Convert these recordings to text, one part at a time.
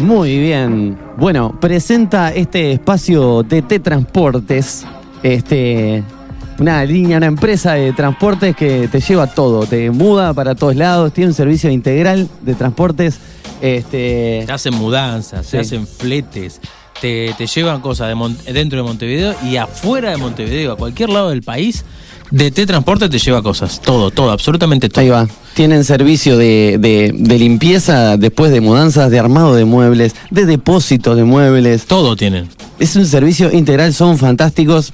Muy bien. Bueno, presenta este espacio de T Transportes, este, una línea, una empresa de transportes que te lleva todo, te muda para todos lados, tiene un servicio integral de transportes. Este, Te hacen mudanzas, Sí. te hacen fletes, te, te llevan cosas de Mon- dentro de Montevideo y afuera de Montevideo, a cualquier lado del país, de T Transporte te lleva cosas. Todo, todo, absolutamente todo. Ahí va. Tienen servicio de, de- de limpieza después de mudanzas, de armado de muebles, de depósito de muebles. Todo tienen. Es un servicio integral, son fantásticos.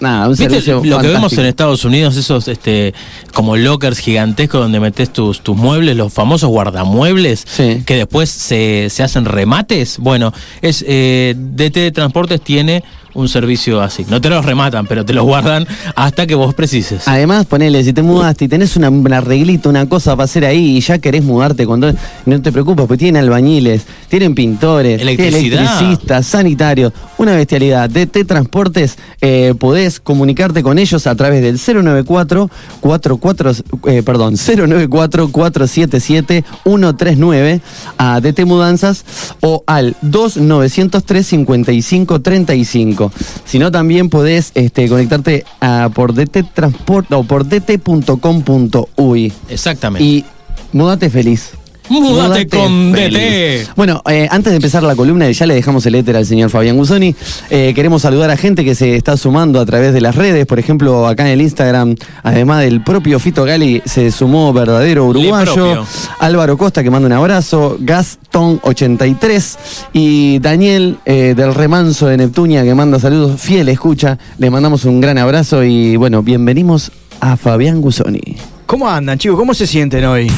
Nada, un ¿Viste servicio lo que vemos en Estados Unidos, esos este como lockers gigantescos donde metes tus, tus muebles, los famosos guardamuebles, Sí. que después se, se hacen remates? Bueno, es eh, DT Transportes tiene un servicio así. No te los rematan, pero te los guardan hasta que vos precises. Además, ponele, si te mudaste y tenés una, un arreglito, una cosa para hacer ahí y ya querés mudarte con todo, no te preocupes, pues tienen albañiles, tienen pintores, electricistas, sanitarios, una bestialidad. DT Transportes, eh, podés comunicarte con ellos a través del 094 44, eh, perdón, 094 477 139 a DT Mudanzas o al 2903 55 35. Si no, también podés este, conectarte a, por DT Transport o por dt.com.uy Exactamente. y mudate feliz. Múdate con. DT. Bueno, eh, antes de empezar la columna, ya le dejamos el éter al señor Fabián Gusoni. eh, queremos saludar a gente que se está sumando a través de las redes. Por ejemplo, acá en el Instagram, además del propio Fito Gali, se sumó verdadero uruguayo. Álvaro Costa, que manda un abrazo. Gastón83. Y Daniel eh, del Remanso de Neptunia, que manda saludos. Fiel escucha. Le mandamos un gran abrazo y bueno, bienvenimos a Fabián Gusoni. ¿Cómo andan, chicos? ¿Cómo se sienten hoy?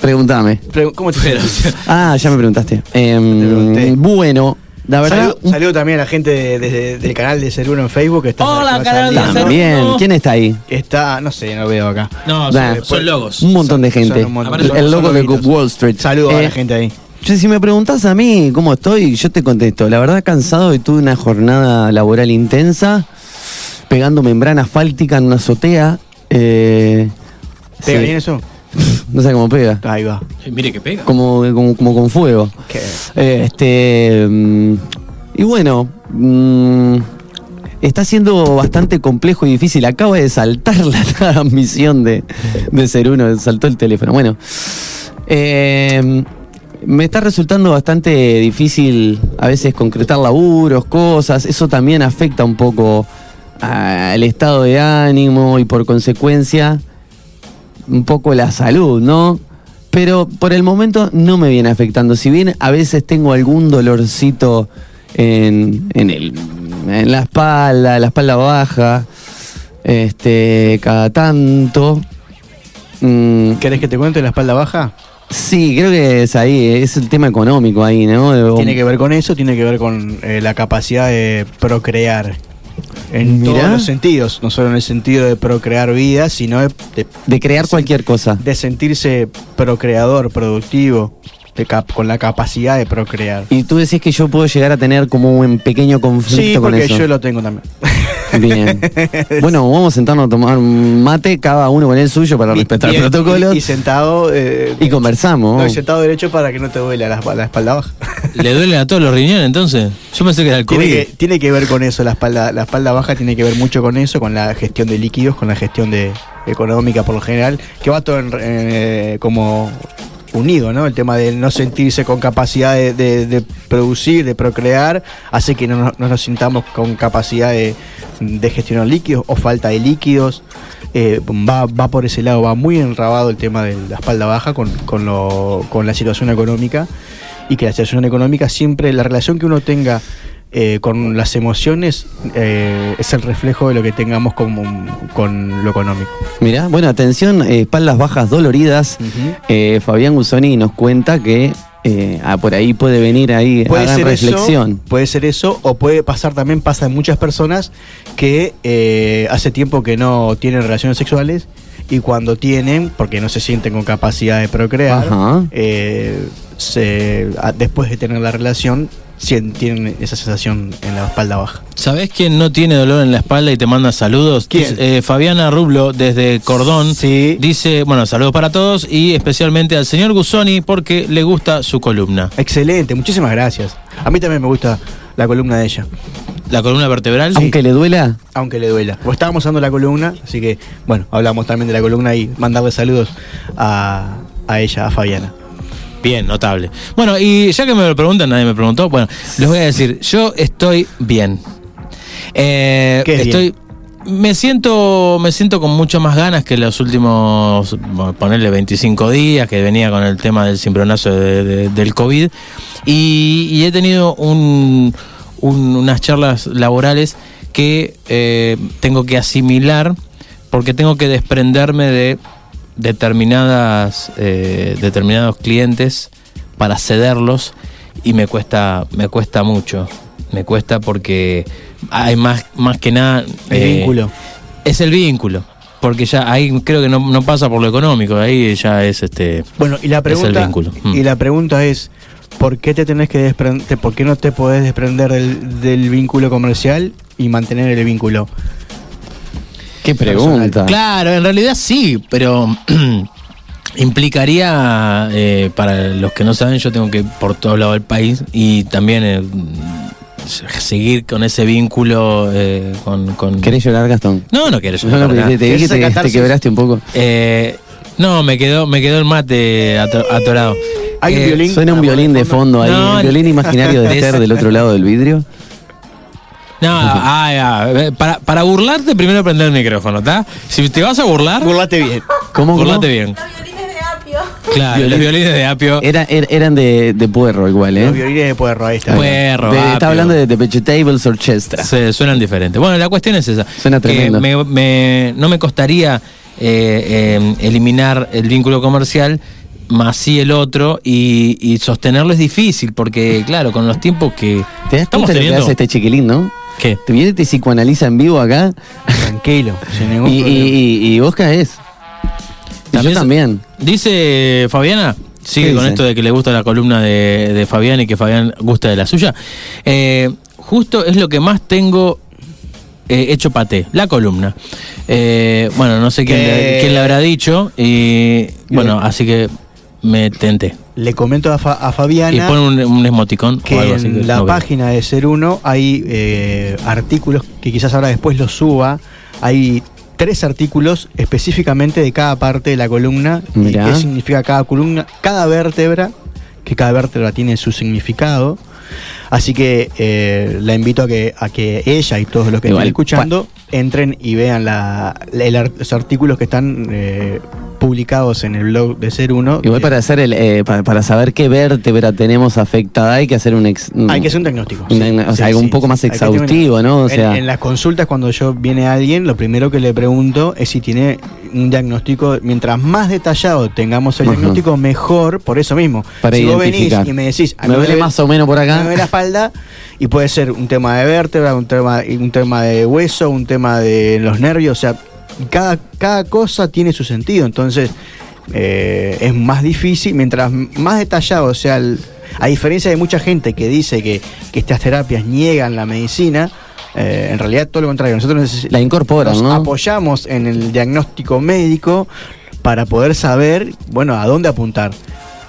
Pregúntame. Pre- ¿Cómo te Pero, Ah, ya me preguntaste. Pregunté. bueno, la verdad. Saludo, saludo también a la gente de- desde- del canal de Ser Uno en Facebook que está. Hola, canal de. ¿Quién está ahí? Está, no sé, no lo veo acá. no, Nah, son, son logos. Un montón de gente. montón. El- el logo de. Wall Street. Saludos a Eh, la gente ahí. yo, si me preguntas a mí cómo estoy, yo te contesto. La verdad, cansado y tuve una jornada laboral intensa, pegando membrana asfáltica en una azotea. eh, ¿Pega sí. bien eso? No sé cómo pega. Ahí va. Mire que pega. Como, como, como con fuego. Qué- Eh, Este. mm, y bueno. mm, está siendo bastante complejo y difícil. Acaba de saltar la transmisión de, de ser uno, saltó el teléfono. Bueno. eh, me está resultando bastante difícil a veces concretar laburos, cosas. Eso también afecta un poco al estado de ánimo y por consecuencia un poco la salud, ¿no? Pero por el momento no me viene afectando. Si bien a veces tengo algún dolorcito en, en, el, en la espalda, la espalda baja, este, cada tanto. mm, ¿Querés que te cuente la espalda baja? sí, creo que es ahí, es el tema económico ahí, ¿no? Tiene que ver con eso, tiene que ver con eh, la capacidad de procrear. En Mirá. todos los sentidos, no solo en el sentido de procrear vida, sino de, de- de crear cualquier cosa. de sentirse procreador, productivo, de cap- con la capacidad de procrear. Y tú decís que yo puedo llegar a tener como un pequeño conflicto Sí, con porque eso. yo lo tengo también. Bien. Bueno, vamos a sentarnos a tomar un mate, cada uno con el suyo para respetar Bien, protocolos. Y, y sentado. eh, Y conversamos. No, y sentado derecho para que no te duele la, la espalda baja. ¿Le duelen a todos los riñones entonces? Yo pensé que era el COVID. Tiene que, tiene que ver con eso, la espalda, la espalda baja tiene que ver mucho con eso, con la gestión de líquidos, con la gestión de económica por lo general, que va todo en- eh, como unido, ¿no? El tema de no sentirse con capacidad de, de- producir, de procrear, hace que no nos sintamos con capacidad de, de gestionar líquidos o falta de líquidos. Eh, va, va por ese lado, va muy enrabado el tema de la espalda baja con, con, lo- con la situación económica y que la situación económica siempre, la relación que uno tenga eh, con las emociones eh, es el reflejo de lo que tengamos con, con lo económico. Mirá, bueno, atención, eh, espaldas bajas doloridas. Eh, Fabián Gusoni nos cuenta que eh, ah, por ahí puede venir ahí, Puede hagan ser, reflexión. eso, puede ser eso, o puede pasar también, pasa en muchas personas que eh, hace tiempo que no tienen relaciones sexuales y cuando tienen, porque no se sienten con capacidad de procrear, Ajá. eh, se- a- después de tener la relación, tienen esa sensación en la espalda baja. ¿Sabés quién no tiene dolor en la espalda y te manda saludos? ¿Quién? Dice, eh, Fabiana Rublo, desde Cordón. Sí. Dice, bueno, saludos para todos y especialmente al señor Gusoni porque le gusta su columna. Excelente, muchísimas gracias. A mí también me gusta la columna de ella. La columna vertebral. Aunque le duela, aunque le duela. Pues estábamos usando la columna, así que, bueno, hablamos también de la columna y mandarle saludos a, a ella, a Fabiana. Bien, notable. Bueno, y ya que me lo preguntan, nadie me preguntó, bueno, les voy a decir, yo estoy bien. Eh, ¿Qué es estoy me siento me siento con mucho más ganas que los últimos ponerle 25 días que venía con el tema del cimbronazo de- de- del COVID y, y he tenido un- un- unas charlas laborales que eh, tengo que asimilar porque tengo que desprenderme de determinadas eh, determinados clientes para cederlos y me cuesta me cuesta mucho me cuesta porque hay más más que nada El eh, vínculo. es el vínculo porque ya ahí creo que no, no pasa por lo económico ahí ya es este Bueno, y la Es el pregunta, vínculo. Mm. y la pregunta es, ¿por qué te tenés que desprender, por qué no te podés desprender del, del vínculo comercial y mantener el vínculo? Qué pregunta. Claro, en realidad sí, pero implicaría, eh, para los que no saben, yo tengo que ir por todo lado del país y también eh, seguir con ese vínculo eh, con, con- ¿Querés llorar, Gastón? No, no quiero llorar. no, te, te vi ¿Querés que te, quebraste un poco. Eh, no, me quedó, me quedó el mate ato- atorado. Hay un violín. Suena un violín de fondo ahí, No, un violín imaginario de ese- del otro lado del vidrio. No, ah, ya, para, para burlarte primero prender el micrófono, ¿está? Si te vas a burlar, Burlate bien. ¿Cómo? cómo? burlate bien. Los violines de apio. Claro, Violín. los violines de apio. Era, er- eran de, de puerro igual, ¿eh? Los violines de puerro, ahí está. Puerro, De- apio. está hablando de, de vegetables orchestra. Se, suenan diferentes. Bueno, la cuestión es esa. Suena que tremendo. me- me- no me costaría eh, eh, eliminar el vínculo comercial, más sí el otro, y, y sostenerlo es difícil, porque claro, con los tiempos que ¿Te das estamos cuenta de lo que teniendo... hace este chiquilín, no? ¿Qué? Te viene y te psicoanaliza en vivo acá Tranquilo, sin ningún y, problema. y, y- y vos caes. Y yo También- también. Dice Fabiana, sigue ¿Qué con dice? esto de que le gusta la columna de, de Fabián y que Fabián gusta de la suya. Eh, justo es lo que más tengo eh, hecho paté, la columna. Eh, bueno, no sé quién, le, Eh. quién le habrá dicho y bueno, Bien. así que me tenté. Le comento a, Fa- a Y Fabiana pon un, un emoticón que o algo así. en que la no página de Ser Uno hay eh, artículos que quizás ahora después los suba. Hay tres artículos específicamente de cada parte de la columna y Mirá. qué significa cada columna, cada vértebra, que cada vértebra tiene su significado. Así que eh, la invito a que, a que ella y todos los que Igual, estén escuchando entren y vean la, la- los artículos que están eh, publicados en el blog de Ser Uno. Igual para hacer el, eh, para, para saber qué vértebra tenemos afectada hay que hacer un ex, Hay que hacer un diagnóstico. un sí. diagn- o sea, Sí, algo un poco más exhaustivo, ¿no? O en- sea, en, las consultas, cuando yo viene alguien, lo primero que le pregunto es si tiene un diagnóstico. Mientras más detallado tengamos el diagnóstico, mejor, por eso mismo. Para si vos venís y me decís, me duele más o menos por me acá. duele la espalda, y puede ser un tema de vértebra, un tema, un tema de hueso, un tema de los nervios, o sea, cada, cada cosa tiene su sentido. Entonces, eh, es más difícil, mientras más detallado sea el- A diferencia de mucha gente que dice que, que estas terapias niegan la medicina, Eh, en realidad todo lo contrario, nosotros La incorporan, nos ¿no? apoyamos en el diagnóstico médico para poder saber, bueno, a dónde apuntar.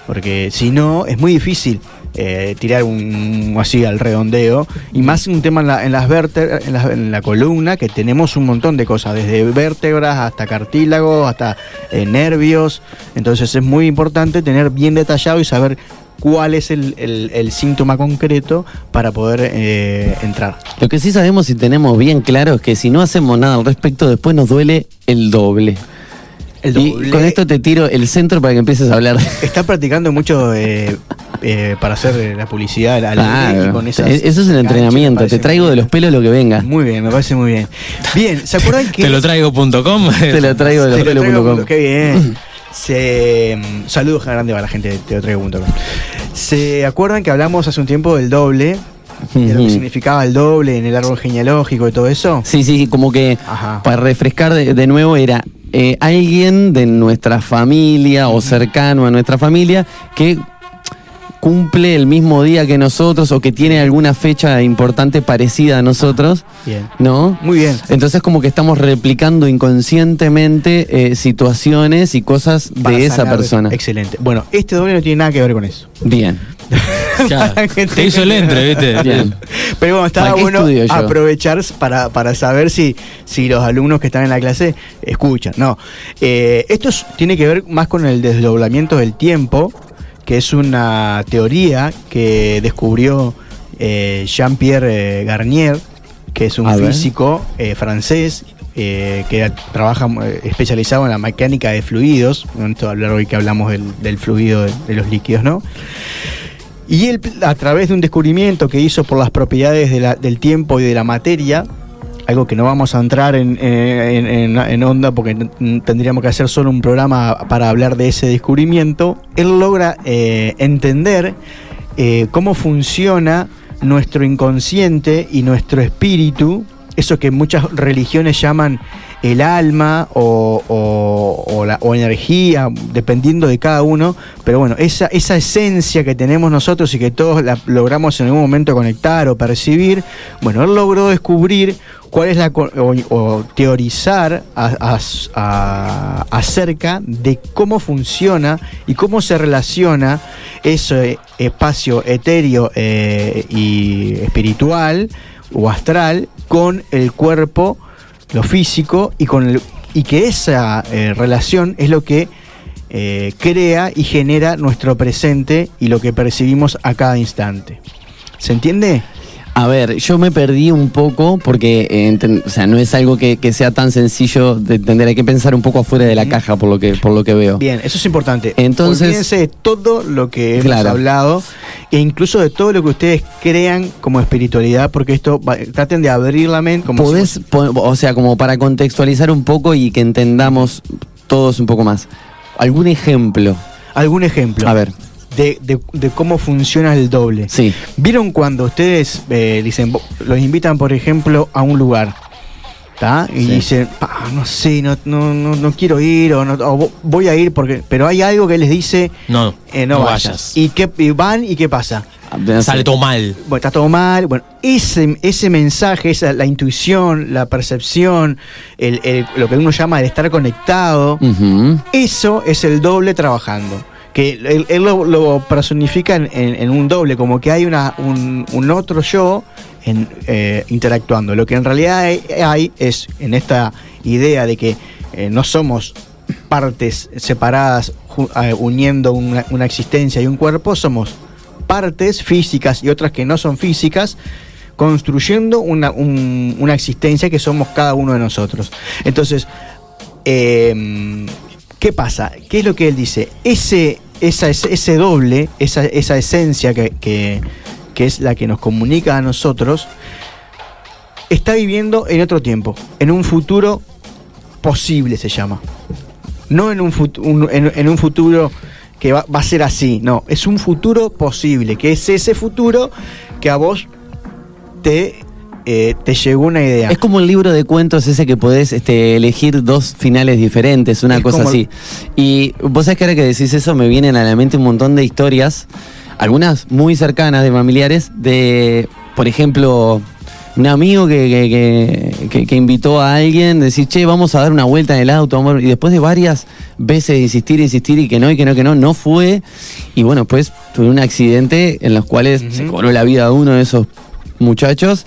Porque si no, es muy difícil eh, tirar un así al redondeo. Y más un tema en, la- en las vértebras, en la, columna, que tenemos un montón de cosas, desde vértebras hasta cartílagos, hasta eh, nervios. Entonces es muy importante tener bien detallado y saber cuál es el, el- el síntoma concreto para poder eh, entrar. Lo que sí sabemos y tenemos bien claro es que si no hacemos nada al respecto, después nos duele el doble. El Y con esto te tiro el centro para que empieces a hablar. Está practicando mucho eh, eh, para hacer eh, la publicidad Claro. y con esas Eso es el entrenamiento. Te traigo de los pelos lo que venga. Muy bien, me parece muy bien. Bien, ¿se acuerdan que Te lo traigo.com. Te lo traigo de los Te lo traigo, pelos.com. Qué bien. Se, mm, saludos grande para la gente de teotraigo.com. ¿Se acuerdan que hablamos hace un tiempo del doble? De lo que significaba el doble en el árbol genealógico y todo eso. Sí, sí, sí, como que Ajá. para refrescar de, de nuevo era eh, alguien de nuestra familia o cercano a nuestra familia que cumple el mismo día que nosotros o que tiene alguna fecha importante parecida a nosotros, Bien. ¿no? Muy bien. Entonces como que estamos replicando inconscientemente eh, situaciones y cosas Para de esa persona. Excelente. Bueno, este doble no tiene nada que ver con eso. Bien. Ya, te hizo el entre, ¿viste? Bien. Pero bueno, estaba ¿Para qué bueno aprovechar para, para saber si, si los alumnos que están en la clase escuchan. No. Eh, esto es- tiene que ver más con el desdoblamiento del tiempo, que es una teoría que descubrió eh, Jean-Pierre eh, Garnier, que es un A físico eh, francés. eh, que trabaja eh, especializado en la mecánica de fluidos, no esto de hablar hoy que hablamos del, del fluido de, de los líquidos, ¿no? Y él, a través de un descubrimiento que hizo por las propiedades del tiempo y de la materia, algo que no vamos a entrar en, onda porque tendríamos que hacer solo un programa para hablar de ese descubrimiento, él logra eh, entender eh, cómo funciona nuestro inconsciente y nuestro espíritu, eso que muchas religiones llaman el alma o, o- la, o energía, dependiendo de cada uno, pero bueno, esa, esa esencia que tenemos nosotros y que todos la logramos en algún momento conectar o percibir, bueno, él logró descubrir cuál es la o teorizar a- a- a- acerca de cómo funciona y cómo se relaciona ese espacio etéreo eh, y espiritual o astral con el cuerpo, lo físico y con el, y que esa eh, relación es lo que eh, crea y genera nuestro presente y lo que percibimos a cada instante. ¿Se entiende? A ver, yo me perdí un poco porque eh, o sea, no es algo que, que sea tan sencillo de entender, hay que pensar un poco afuera de la caja por lo que, por lo que veo. Bien, eso es importante. Entonces- Olvídense de todo lo que hemos Claro. hablado e incluso de todo lo que ustedes crean como espiritualidad, porque esto va- traten de abrir la mente. Como Podés, si- po- o sea, como para contextualizar un poco y que entendamos todos un poco más. ¿Algún ejemplo? algún ejemplo A ver, de, de- de cómo funciona el doble. sí. ¿Vieron cuando ustedes eh, dicen, los invitan, por ejemplo, a un lugar? ¿tá? Y Sí. dicen, "Pa, no sé, no, no, no, no quiero ir, o, no, o voy a ir porque. Pero hay algo que les dice, No, eh, no, vayas. ¿Y, qué, y van y qué pasa? Sale todo mal. Bueno, está todo mal. Bueno, ese, ese mensaje, esa, la intuición, la percepción, el- el- lo que uno llama el estar conectado, eso es el doble trabajando. Que él, lo, personifica en, un doble, como que hay un, otro yo eh, interactuando. Lo que en realidad hay, es en esta idea de que eh, no somos partes separadas eh, uniendo una, existencia y un cuerpo, somos partes físicas y otras que no son físicas construyendo una, un- una existencia que somos cada uno de nosotros. Entonces, ¿qué pasa? ¿Qué es lo que él dice? Ese, esa, ese doble, esa, esa esencia que, que- que es la que nos comunica a nosotros, está viviendo en otro tiempo, en un futuro posible se llama. No en un, un- en, en un futuro que va, va a ser así, no, es un futuro posible, que es ese futuro que a vos te, eh, te llegó una idea. Es como el libro de cuentos ese que podés este, elegir dos finales diferentes, una Es cosa como- así. Y vos sabés que ahora que decís eso me vienen a la mente un montón de historias, algunas muy cercanas de familiares, de, por ejemplo, un amigo que, que, que- que- que invitó a alguien, decir, che, vamos a dar una vuelta en el auto, amor", y después de varias veces insistir, insistir y que no, y que no, que no, no fue, y bueno, pues tuve un accidente en los cuales se cobró la vida de uno de esos muchachos,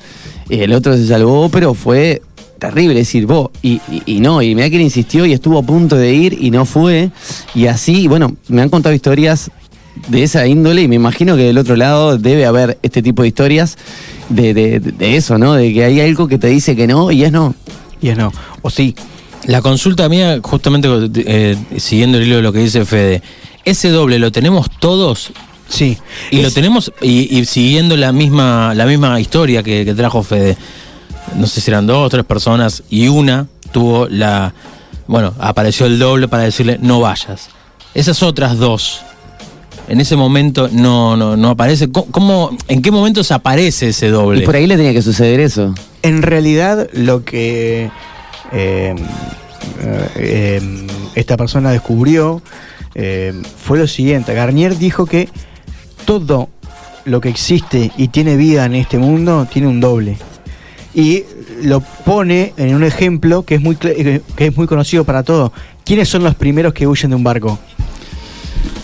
el otro se salvó, pero fue terrible decir, vos, y, y- no, y mira que insistió y estuvo a punto de ir y no fue, y así, bueno, me han contado historias de esa índole y me imagino que del otro lado debe haber este tipo de historias de eso, ¿no? De que hay algo que te dice que no y es no. Y es no. O sí. La consulta mía, justamente eh, siguiendo el hilo de lo que dice Fede, ese doble lo tenemos todos Sí. y lo tenemos y, y siguiendo la misma la misma historia que, que trajo Fede. No sé si eran dos o tres personas y una tuvo la bueno, apareció el doble para decirle no vayas. Esas otras dos en ese momento no no no aparece. ¿Cómo, cómo- en qué momentos aparece ese doble? Y por ahí le tenía que suceder eso. En realidad, lo que eh, eh, esta persona descubrió eh, fue lo siguiente. Garnier dijo que todo lo que existe y tiene vida en este mundo tiene un doble. Y lo pone en un ejemplo que es muy, eh, que es muy conocido para todos. ¿Quiénes son los primeros que huyen de un barco?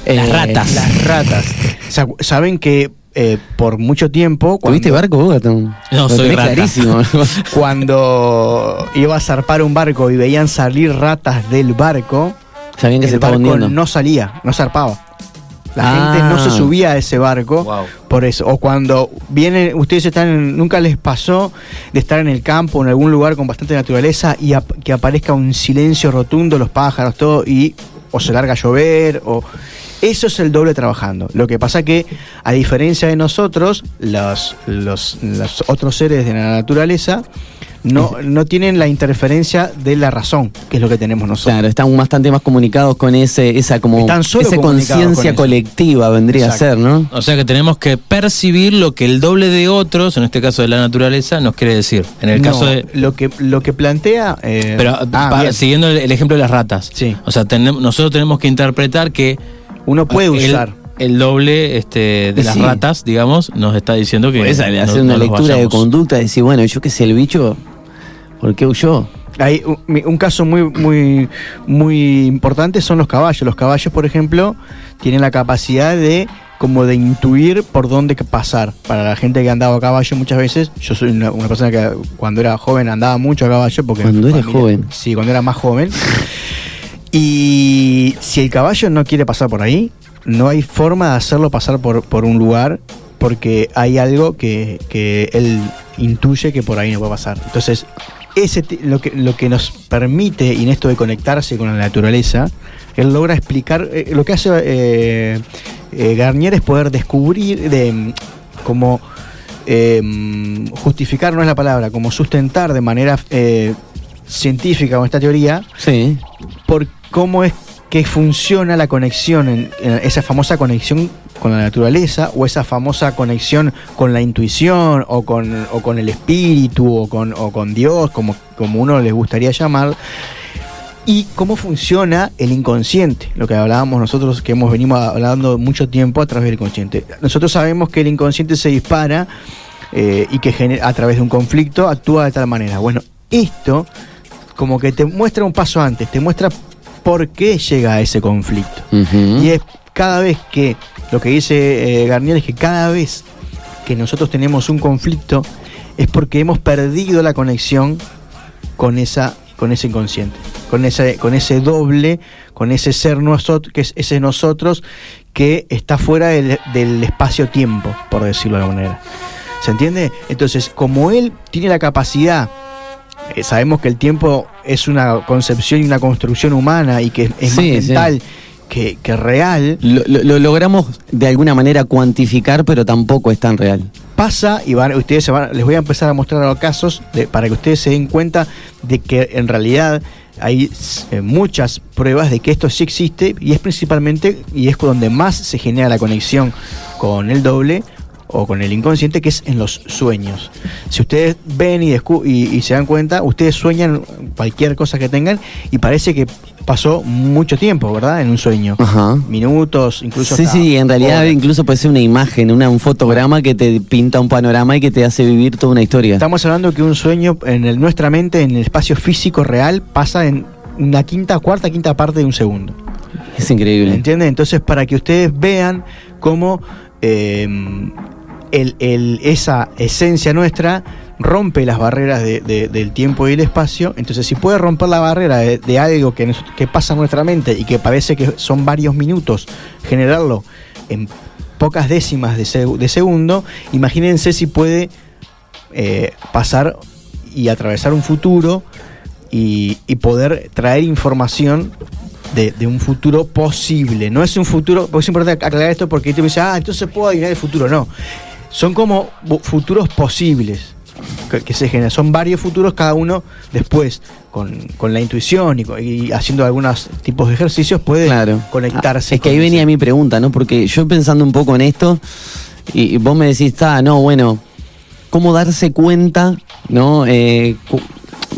Las Eh, ratas. Las ratas. Sa- Saben que eh, por mucho tiempo... ¿Tuviste barco, vos, Gatón? No, Lo soy rata. clarísimo. Cuando iba a zarpar un barco y veían salir ratas del barco, Sabían que el se estaba barco hundiendo. no salía, no zarpaba. La Ah. gente no se subía a ese barco Wow. por eso. O cuando vienen, ustedes están, en- nunca les pasó de estar en el campo, en algún lugar con bastante naturaleza y que aparezca un silencio rotundo, los pájaros, todo, y o se larga a llover, o eso es el doble trabajando. Lo que pasa que, a diferencia de nosotros, los, los, los otros seres de la naturaleza no, no tienen la interferencia de la razón, que es lo que tenemos nosotros. Claro, están bastante más comunicados con ese, esa como esa con conciencia colectiva vendría Exacto. a ser, ¿no? O sea que tenemos que percibir lo que el doble de otros, en este caso de la naturaleza, nos quiere decir. En el No, caso de. lo que lo que plantea eh, Pero ah, siguiendo el, el ejemplo de las ratas. Sí. O sea, tenem- nosotros tenemos que interpretar que uno puede el, usar el doble este, de las sí. ratas, digamos, nos está diciendo que. Puedes no- hacer no una lectura de conducta, decir, bueno, yo qué sé, el bicho, ¿por qué huyó? Hay un, mi- un caso muy, muy, muy importante son los caballos. Los caballos, por ejemplo, tienen la capacidad de como de intuir por dónde que pasar. Para la gente que andaba a caballo muchas veces, yo soy una, una persona que cuando era joven andaba mucho a caballo porque Cuando mi eras joven. Sí, cuando era más joven. Y si el caballo no quiere pasar por ahí, no hay forma de hacerlo pasar por, por un lugar porque hay algo que, que él intuye que por ahí no puede pasar. Entonces, ese lo que, lo que nos permite, y en esto de conectarse con la naturaleza, él logra explicar, eh, lo que hace eh, eh, Garnier es poder descubrir, de como eh, justificar no es la palabra, como sustentar de manera científica con esta teoría, Sí. por cómo es que funciona la conexión, en, en esa famosa conexión con la naturaleza o esa famosa conexión con la intuición o con, o con el espíritu o con, o con Dios, como, como uno les gustaría llamar, y cómo funciona el inconsciente, lo que hablábamos nosotros que hemos venido hablando mucho tiempo a través del inconsciente. Nosotros sabemos que el inconsciente se dispara eh, y que genera- a través de un conflicto actúa de tal manera. Bueno, esto como que te muestra un paso antes, te muestra por qué llega a ese conflicto. Y es cada vez que, lo que dice eh, Garnier es que cada vez que nosotros tenemos un conflicto es porque hemos perdido la conexión con esa con ese inconsciente, con ese con ese doble, con ese ser nosotros que es ese nosotros que está fuera del, del espacio-tiempo, por decirlo de alguna manera. ¿Se entiende? Entonces, como él tiene la capacidad eh, sabemos que el tiempo es una concepción y una construcción humana y que es, Sí, más sí. mental que, que real, Lo, lo- lo logramos de alguna manera cuantificar, pero tampoco es tan real. pasa y van, ustedes se van, les voy a empezar a mostrar los casos de- para que ustedes se den cuenta de que en realidad hay eh, muchas pruebas de que esto sí existe y es principalmente y es donde más se genera la conexión con el doble o con el inconsciente que es en los sueños. Si ustedes ven y, y, y se dan cuenta, ustedes sueñan cualquier cosa que tengan y parece que pasó mucho tiempo, ¿verdad? En un sueño. Ajá. Minutos, incluso. Sí, sí, en realidad horas. incluso puede ser una imagen, una, un fotograma que te pinta un panorama y que te hace vivir toda una historia. Estamos hablando que un sueño en el- nuestra mente, en el espacio físico real, pasa en una quinta, cuarta, quinta parte de un segundo. Es increíble. ¿Entienden? Entonces, para que ustedes vean cómo eh, el- esa esencia nuestra rompe las barreras de- de- del tiempo y el espacio. Entonces, si puede romper la barrera de, algo que, nos- que pasa en nuestra mente y que parece que son varios minutos, generarlo en pocas décimas de, seg- de segundo, imagínense si puede eh, pasar y atravesar un futuro y, poder traer información de, de un futuro posible. No es un futuro, porque es importante aclarar esto porque te dice, ah, entonces puedo adivinar el futuro. No, son como futuros posibles que, que se generan. Son varios futuros, cada uno después, con, con la intuición y, haciendo algunos tipos de ejercicios, puede Claro. conectarse. Ah, Es que con ahí venía mi pregunta, ¿no? Porque yo pensando un poco en esto, y, y vos me decís, ah, no, bueno, ¿cómo darse cuenta, no? Eh,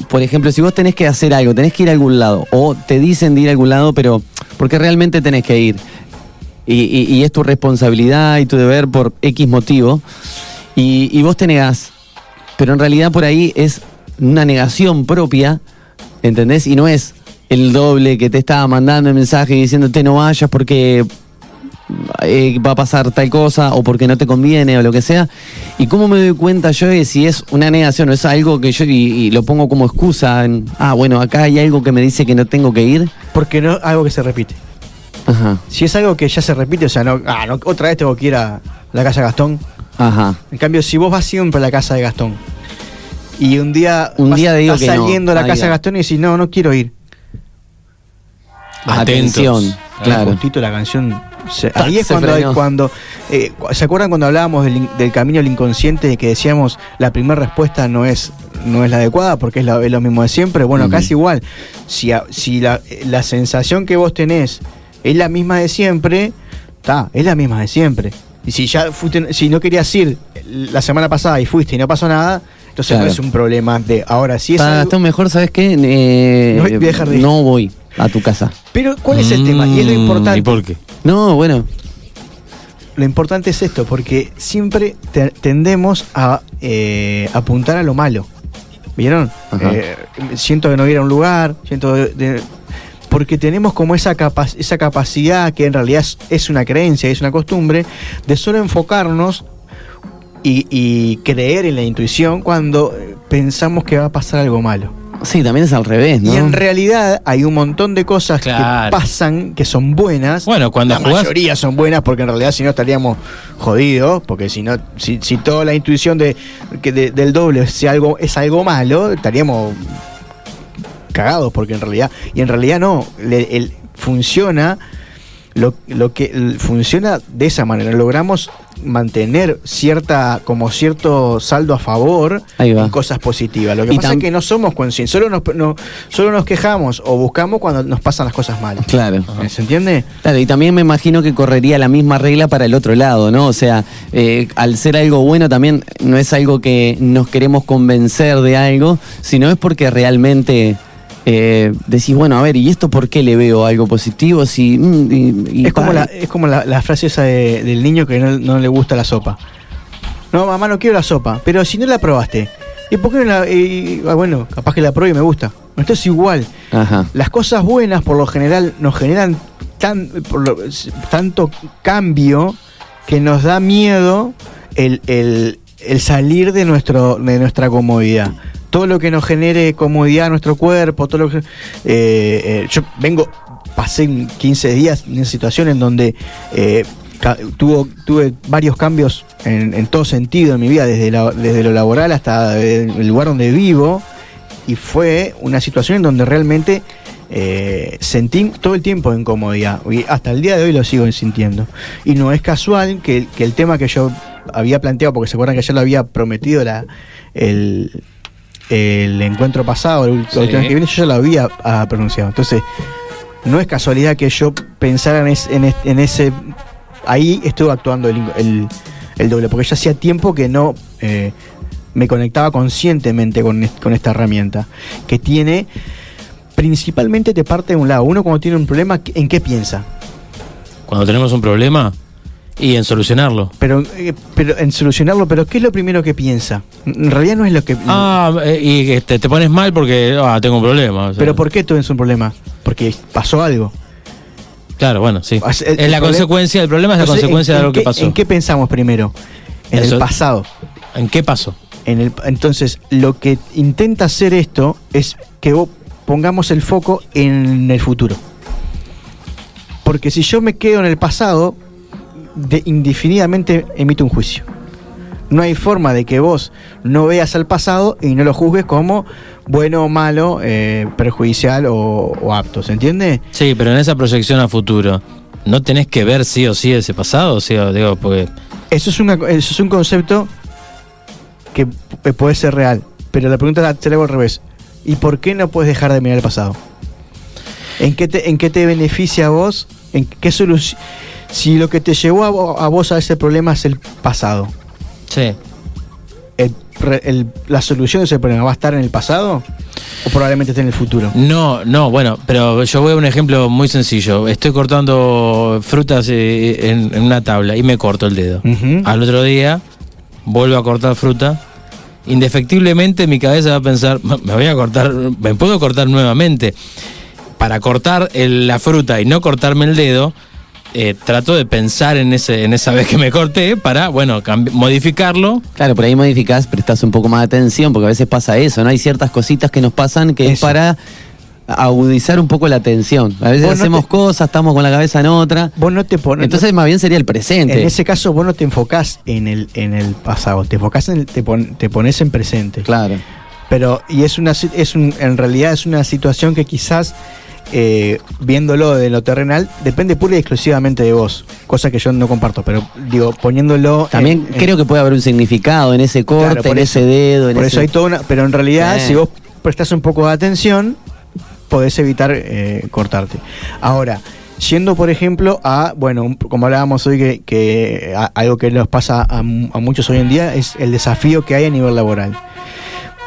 por ejemplo, si vos tenés que hacer algo, tenés que ir a algún lado, o te dicen de ir a algún lado, pero porque realmente tenés que ir, y, y- y es tu responsabilidad y tu deber por X motivo, y, y vos te negás, pero en realidad por ahí es una negación propia, ¿entendés? Y no es el doble que te estaba mandando el mensaje diciéndote no vayas porque eh, va a pasar tal cosa o porque no te conviene o lo que sea. ¿Y cómo me doy cuenta yo de si es una negación o es algo que yo y, y lo pongo como excusa? En, ah, bueno, acá hay algo que me dice que no tengo que ir. Porque no algo que se repite. Ajá, Si es algo que ya se repite, o sea, no, ah, no, otra vez tengo que ir a la casa de Gastón. ajá. En cambio, si vos vas siempre a la casa de Gastón y un día, Un vas- día digo estás que no. saliendo a la Ahí casa de. Gastón y decís, no, no quiero ir. Atención, claro. Justito la canción. se- ahí es se cuando, cuando eh, ¿se acuerdan cuando hablábamos del, in- del camino del inconsciente que decíamos la primera respuesta no es no es la adecuada porque es, la- es lo mismo de siempre? Bueno, casi igual. Si, a- si la, la sensación que vos tenés es la misma de siempre, está, es la misma de siempre. Y si ya fuiste, si no querías ir la semana pasada y fuiste y no pasó nada, entonces Claro. no es un problema de ahora sí es Está, algo- mejor, ¿sabes qué? Eh, No voy a dejar de ir. no voy a tu casa. Pero ¿cuál es el tema? Y es lo Mm, importante. ¿Y por qué? No, bueno, Lo importante es esto, porque siempre te- tendemos a eh, apuntar a lo malo. ¿Vieron? Eh, siento que no ir a un lugar, siento de- de- porque tenemos como esa, capa- esa capacidad que en realidad es, es una creencia, es una costumbre, de solo enfocarnos y, y creer en la intuición cuando eh, pensamos que va a pasar algo malo. sí, también es al revés, ¿no? Y en realidad hay un montón de cosas Claro. que pasan que son buenas. Bueno, cuando la jugás- mayoría son buenas porque en realidad si no estaríamos jodidos, porque si no, si, si toda la intuición de, que de- del doble es algo, es algo malo, estaríamos cagados, porque en realidad, y en realidad no, le- el- funciona lo, lo que funciona de esa manera. Logramos mantener cierta, como cierto saldo a favor en cosas positivas. Lo que Y pasa es que no somos conscientes, solo nos, no- solo nos quejamos o buscamos cuando nos pasan las cosas malas. Claro. ¿Se entiende? Claro, y también me imagino que correría la misma regla para el otro lado, ¿no? O sea, eh, al ser algo bueno también no es algo que nos queremos convencer de algo, sino es porque realmente eh, decís, bueno, a ver, ¿y esto por qué le veo algo positivo? Si, mm, y- y es como, la, es como la, la frase esa de- del niño que no, no le gusta la sopa. No, mamá, no quiero la sopa. Pero si no la probaste, ¿y por qué no la.? y- ah, bueno, capaz que la pruebe y me gusta. Esto es igual. Ajá. Las cosas buenas, por lo general, nos generan tan, por lo- tanto cambio que nos da miedo el, el- el salir de, nuestro, de nuestra comodidad. Todo lo que nos genere comodidad a nuestro cuerpo, todo lo que. eh, eh, yo vengo, pasé 15 días en una situación en donde eh, tuvo, tuve varios cambios en, en todo sentido en mi vida, desde, desde lo laboral hasta el lugar donde vivo y fue una situación en donde realmente eh, sentí todo el tiempo incomodidad y hasta el día de hoy lo sigo sintiendo y no es casual que, que el tema que yo había planteado porque se acuerdan que ya lo había prometido la, el, el encuentro pasado el, Sí. último que viene yo ya lo había ah, pronunciado entonces no es casualidad que yo pensara en, es- en es- en ese ahí estuvo actuando el, el- el doble porque ya hacía tiempo que no eh, me conectaba conscientemente con, con esta herramienta que tiene principalmente te parte de un lado. Uno cuando tiene un problema, ¿en qué piensa? Cuando tenemos un problema y en solucionarlo. Pero, eh, pero en solucionarlo, pero ¿qué es lo primero que piensa? En realidad no es lo que... Ah, eh, y este, te pones mal porque ah, tengo un problema. o sea. pero ¿por qué tú un problema? Porque pasó algo. Claro, bueno, sí. O sea, el- es el la problema- consecuencia, el problema es la consecuencia ¿en- de algo que pasó. ¿En qué pensamos primero? En Eso- el pasado. ¿En qué pasó? En el, entonces, lo que intenta hacer esto es que vos pongamos el foco en el futuro. Porque si yo me quedo en el pasado, de, indefinidamente emito un juicio. No hay forma de que vos no veas al pasado y no lo juzgues como bueno o malo, eh, perjudicial o, o apto. ¿Se entiende? Sí, pero en esa proyección a futuro, ¿no tenés que ver sí o sí ese pasado? O sea, digo, porque Eso es, una, eso es un concepto que puede ser real. Pero la pregunta la- te la hago al revés. ¿Y por qué no puedes dejar de mirar el pasado? ¿En qué te, en qué te beneficia a vos? ¿En qué solución? Si lo que te llevó a, vo- a vos a ese problema es el pasado, sí. el pre- el- ¿la solución de ese problema va a estar en el pasado? ¿O probablemente esté en el futuro? No, no, bueno, pero yo voy a un ejemplo muy sencillo. Estoy cortando frutas eh, en, en una tabla y me corto el dedo. Al otro día vuelvo a cortar fruta. Indefectiblemente mi cabeza va a pensar, me voy a cortar, me puedo cortar nuevamente. Para cortar el- la fruta y no cortarme el dedo, eh, trato de pensar en ese, en esa vez que me corté para, bueno, modificarlo. Claro, por ahí modificás, prestás un poco más de atención, porque a veces pasa eso, ¿no? Hay ciertas cositas que nos pasan que es para agudizar un poco la atención. A veces no hacemos te- cosas, estamos con la cabeza en otra. Vos no te pones. Entonces, más bien sería el presente. en ese caso, vos no te enfocás en el, en el pasado, te enfocás en el, te, pon- te pones en presente. Claro. Pero, y es una es un, en realidad es una situación que quizás, eh, viéndolo de lo terrenal, depende pura y exclusivamente de vos. Cosa que yo no comparto, pero digo, poniéndolo. También en- en- creo que puede haber un significado en ese corte, Claro, en eso- ese dedo. En Por ese... eso hay toda una. Pero en realidad, Sí. si vos prestás un poco de atención, podés evitar eh, cortarte. Ahora. Yendo, por ejemplo, a, bueno, como hablábamos hoy, que, que a- algo que nos pasa a muchos hoy en día es el desafío que hay a nivel laboral.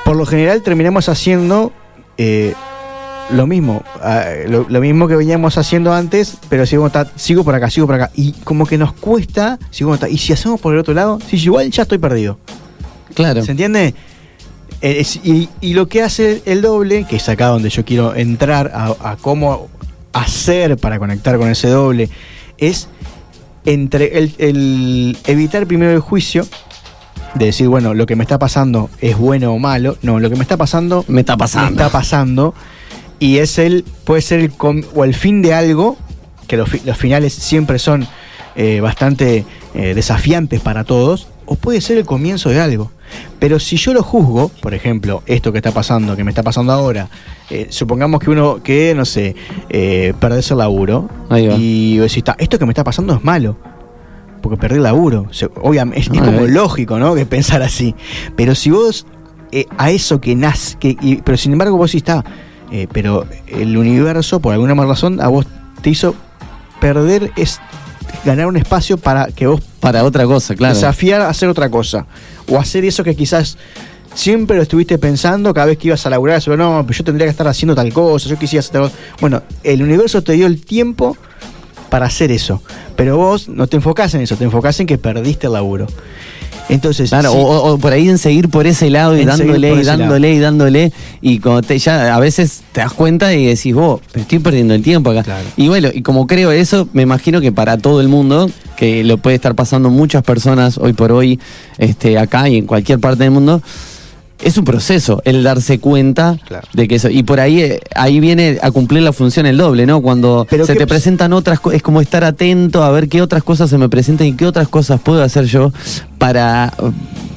Por lo general terminamos haciendo eh, lo mismo, ah, lo, lo mismo que veníamos haciendo antes, pero sigo, ta- sigo por acá, sigo por acá. Y como que nos cuesta, sigo ta- y si hacemos por el otro lado, si igual ya estoy perdido. Claro. ¿Se entiende? Eh, es- y, y lo que hace el doble, que es acá donde yo quiero entrar a, a cómo hacer para conectar con ese doble, es entre el, el evitar primero el juicio, de decir, bueno, lo que me está pasando es bueno o malo. No, lo que me está pasando Me está pasando. me está pasando. Y es el, puede ser el com- o el fin de algo, que los, los finales siempre son eh, bastante eh, desafiantes para todos, o puede ser el comienzo de algo. Pero si yo lo juzgo, por ejemplo, esto que está pasando, que me está pasando ahora, eh, supongamos que uno, que no sé, eh, perdés el laburo, y decís, "Ta, esto que me está pasando es malo. Porque perdí el laburo. Obviamente, es, es como lógico, ¿no? Que pensar así. Pero si vos a eso que nace, que, y- pero sin embargo vos sí está, eh, pero el universo, por alguna más razón, a vos te hizo perder, es ganar un espacio para que vos Para otra cosa, claro. desafiar a hacer otra cosa. O hacer eso que quizás siempre lo estuviste pensando cada vez que ibas a laburar, pero no, yo tendría que estar haciendo tal cosa, yo quisiera hacer tal cosa. Bueno, el universo te dio el tiempo para hacer eso. Pero vos no te enfocás en eso, te enfocás en que perdiste el laburo. Entonces, Claro, sí, o, por ahí en seguir por ese lado y En dándole y dándole y dándole. Y cuando te, ya a veces te das cuenta y decís, vos, pero estoy perdiendo el tiempo acá. Claro. Y bueno, y como creo eso, me imagino que para todo el mundo, que lo puede estar pasando muchas personas hoy por hoy, este, acá y en cualquier parte del mundo, es un proceso el darse cuenta Claro. de que eso. Y por ahí, ahí viene a cumplir la función el doble, ¿no? Cuando Pero se te presentan otras cosas, es como estar atento a ver qué otras cosas se me presentan y qué otras cosas puedo hacer yo para,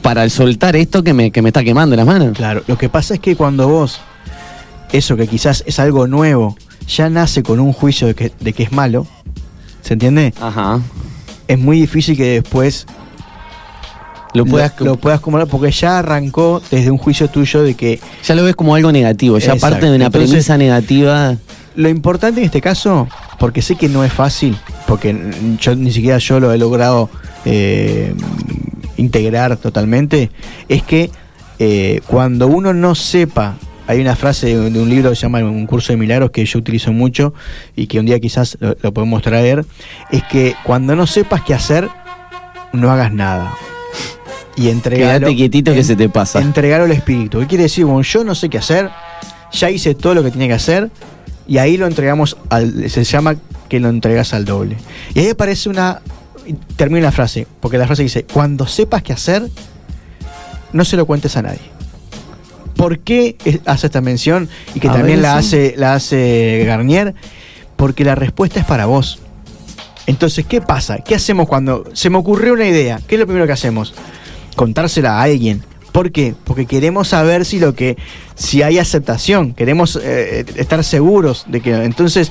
para soltar esto que me, que me está quemando las manos. Claro, lo que pasa es que cuando vos, eso que quizás es algo nuevo, ya nace con un juicio de que, de que es malo, ¿se entiende? Ajá. Es muy difícil que después Lo puedas, lo, lo puedas acumular porque ya arrancó desde un juicio tuyo de que ya lo ves como algo negativo, ya Exacto. parte de una Entonces- premisa negativa. lo importante en este caso, porque sé que no es fácil, porque yo ni siquiera yo lo he logrado eh, integrar totalmente, es que eh, cuando uno no sepa hay una frase de, de un libro que se llama Un curso de milagros que yo utilizo mucho y que un día quizás lo, lo podemos traer, es que cuando no sepas qué hacer, no hagas nada. Y entregalo, Quédate quietito que se te pasa. Entregalo al espíritu. ¿Qué quiere decir? Bueno, yo no sé qué hacer, ya hice todo lo que tenía que hacer y ahí lo entregamos al. Se llama que lo entregas al doble. Y ahí aparece una. Y Termina la frase, porque la frase dice: Cuando sepas qué hacer, no se lo cuentes a nadie. ¿Por qué es- hace esta mención y que A también ver, la, sí. hace, la hace Garnier? Porque la respuesta es para vos. Entonces, ¿qué pasa? ¿Qué hacemos cuando se me ocurrió una idea? ¿Qué es lo primero que hacemos? Contársela a alguien. ¿Por qué? Porque queremos saber si lo que, si hay aceptación, queremos eh, estar seguros de que. Entonces,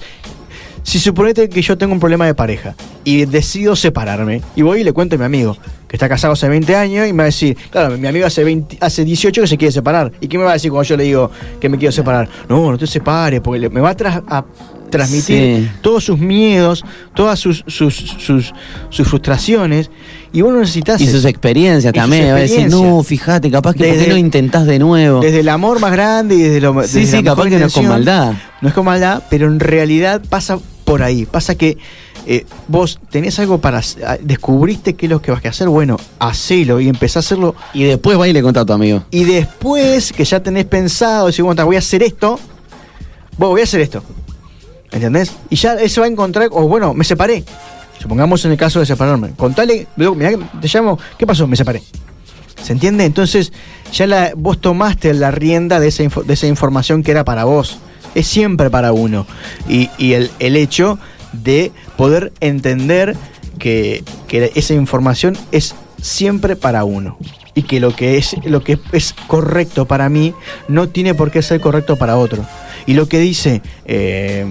si suponete que yo tengo un problema de pareja y decido separarme, y voy y le cuento a mi amigo, que está casado hace 20 años, y me va a decir, claro, mi amigo hace, 20 hace 18 que se quiere separar. ¿Y qué me va a decir cuando yo le digo que me quiero separar? No, no te separes, porque le- me va a, tras- a transmitir Sí. todos sus miedos, todas sus, sus, sus, sus frustraciones, y vos no necesitas... Y sus experiencias Y sus también. Va a decir, experiencias. no, fíjate, capaz que ¿por qué Desde- no intentás de nuevo? Desde el amor más grande y desde lo sí, desde sí, la capaz que no es con maldad. No es con maldad, pero en realidad pasa por ahí. Pasa que eh, vos tenés algo para. ah, descubriste qué es lo que vas a hacer. Bueno, hacelo y empezá a hacerlo. Y después va y le contá a tu amigo. Y después que ya tenés pensado, decir, bueno, voy a hacer esto. Vos voy a hacer esto. ¿Entendés? Y ya eso va a encontrar. O bueno, me separé. Supongamos en el caso de separarme. Contale, mirá, te llamo. ¿Qué pasó? Me separé. ¿Se entiende? Entonces, ya la, vos tomaste la rienda de esa, info- de esa información que era para vos. Es siempre para uno. Y, el, hecho de poder entender que, esa información es siempre para uno. Y que lo que es, lo que es correcto para mí no tiene por qué ser correcto para otro. Y lo que dice eh,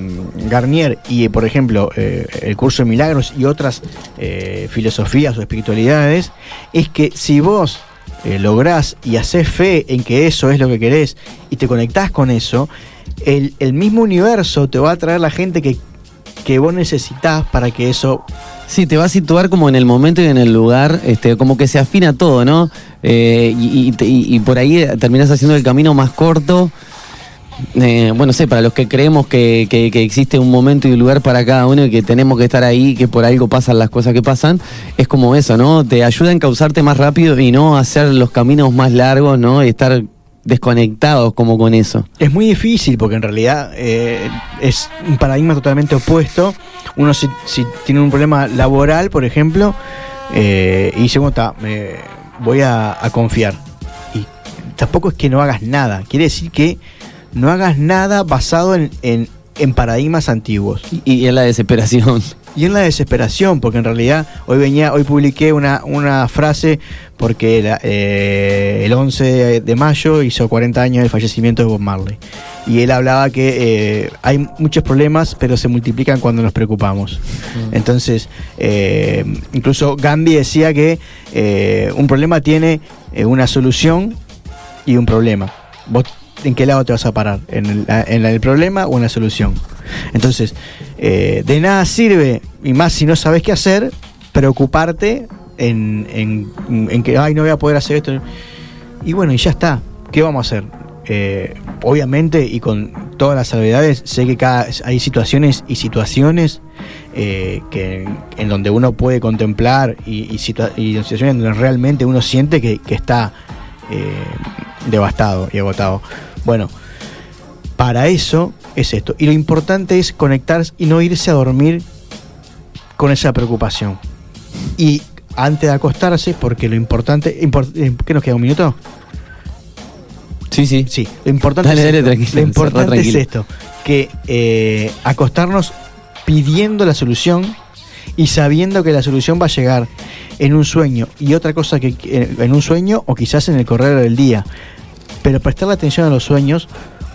Garnier y, por ejemplo, eh, el curso de milagros y otras eh, filosofías o espiritualidades, es que si vos lográs y haces fe en que eso es lo que querés y te conectás con eso, el, el mismo universo te va a traer la gente que, que vos necesitas para que eso... Sí, te va a situar como en el momento y en el lugar, este, como que se afina todo, ¿no? Eh, y, y por ahí terminas haciendo el camino más corto. Eh, bueno, sé, para los que creemos que, que- que existe un momento y un lugar para cada uno y que tenemos que estar ahí, que por algo pasan las cosas que pasan, es como eso, ¿no? Te ayuda a encauzarte más rápido y no hacer los caminos más largos, ¿no? Y estar desconectados como con eso. Es muy difícil porque en realidad eh, es un paradigma totalmente opuesto. Uno si, si tiene un problema laboral, por ejemplo, eh, y dice, bueno, me voy a, a confiar. Y tampoco es que no hagas nada. Quiere decir que no hagas nada basado en, en- en paradigmas antiguos. Y, y en la desesperación. Y en la desesperación, porque en realidad hoy venía, hoy publiqué una, una frase porque la- eh, el 11 de, mayo hizo 40 años del fallecimiento de Bob Marley. Y él hablaba que eh, hay muchos problemas, pero se multiplican cuando nos preocupamos. Entonces, eh, incluso Gandhi decía que eh, un problema tiene eh, una solución y un problema. ¿Vos en qué lado te vas a parar? ¿En el, en el problema o en la solución? Entonces, eh, de nada sirve, y más si no sabes qué hacer, preocuparte en, en- en que, ay, no voy a poder hacer esto. Y bueno, y ya está. ¿Qué vamos a hacer? Eh, obviamente, y con todas las salvedades, sé que cada, hay situaciones y situaciones eh, que, en donde uno puede contemplar y, y situa- y situaciones donde realmente uno siente que, que está eh, devastado y agotado. Bueno, para eso es esto. Y lo importante es conectar y no irse a dormir con esa preocupación. Y antes de acostarse, porque lo importante... impor- eh, ¿Qué nos queda? ¿Un minuto? Sí, sí. Sí, lo importante, Dale, es, dale, esto. Lo importante es esto, que eh, acostarnos pidiendo la solución y sabiendo que la solución va a llegar en un sueño y otra cosa que que- en un sueño o quizás en el correr del día. Pero prestarle atención a los sueños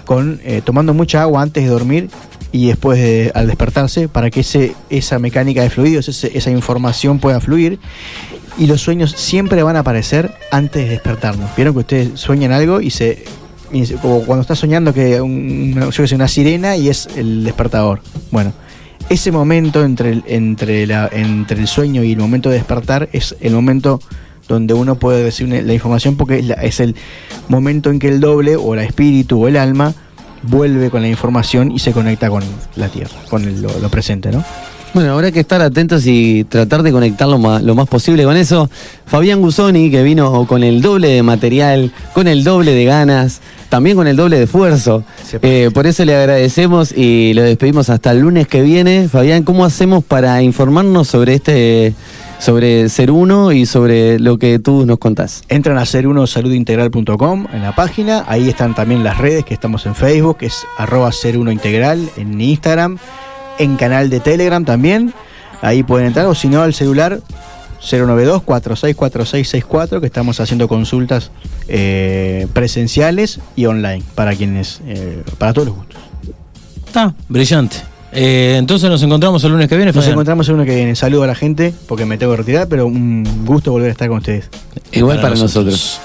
con eh, tomando mucha agua antes de dormir y después de- al despertarse para que ese, esa mecánica de fluidos, esa información pueda fluir y los sueños siempre van a aparecer antes de despertarnos. Vieron que ustedes sueñan algo y se. y se- como cuando estás soñando que un- una, yo una sirena y es el despertador. Bueno, ese momento entre entre, la, entre el sueño y el momento de despertar es el momento donde uno puede recibir la información porque es, la- es el momento en que el doble o el espíritu o el alma vuelve con la información y se conecta con la tierra, con el- lo, lo presente, ¿no? Bueno, habrá que estar atentos y tratar de conectar lo más, lo más posible con eso. Fabián Gusoni, que vino con el doble de material, con el doble de ganas, también con el doble de esfuerzo. Eh, por eso le agradecemos y lo despedimos hasta el lunes que viene. Fabián, ¿cómo hacemos para informarnos sobre este, sobre Ser Uno y sobre lo que tú nos contás? Entran a ser uno saludintegral.com en la página, ahí están también las redes que estamos en Facebook, que es arroba ser uno integral, en Instagram, en canal de Telegram también, ahí pueden entrar, o si no al celular 092-464664, que estamos haciendo consultas eh, presenciales y online para quienes, eh, para todos los gustos. Está, brillante. Eh, entonces nos encontramos el lunes que viene, Nos Fabián. encontramos en uno que viene. Saludo a la gente porque me tengo que retirar, pero un gusto volver a estar con ustedes. Igual para nosotros.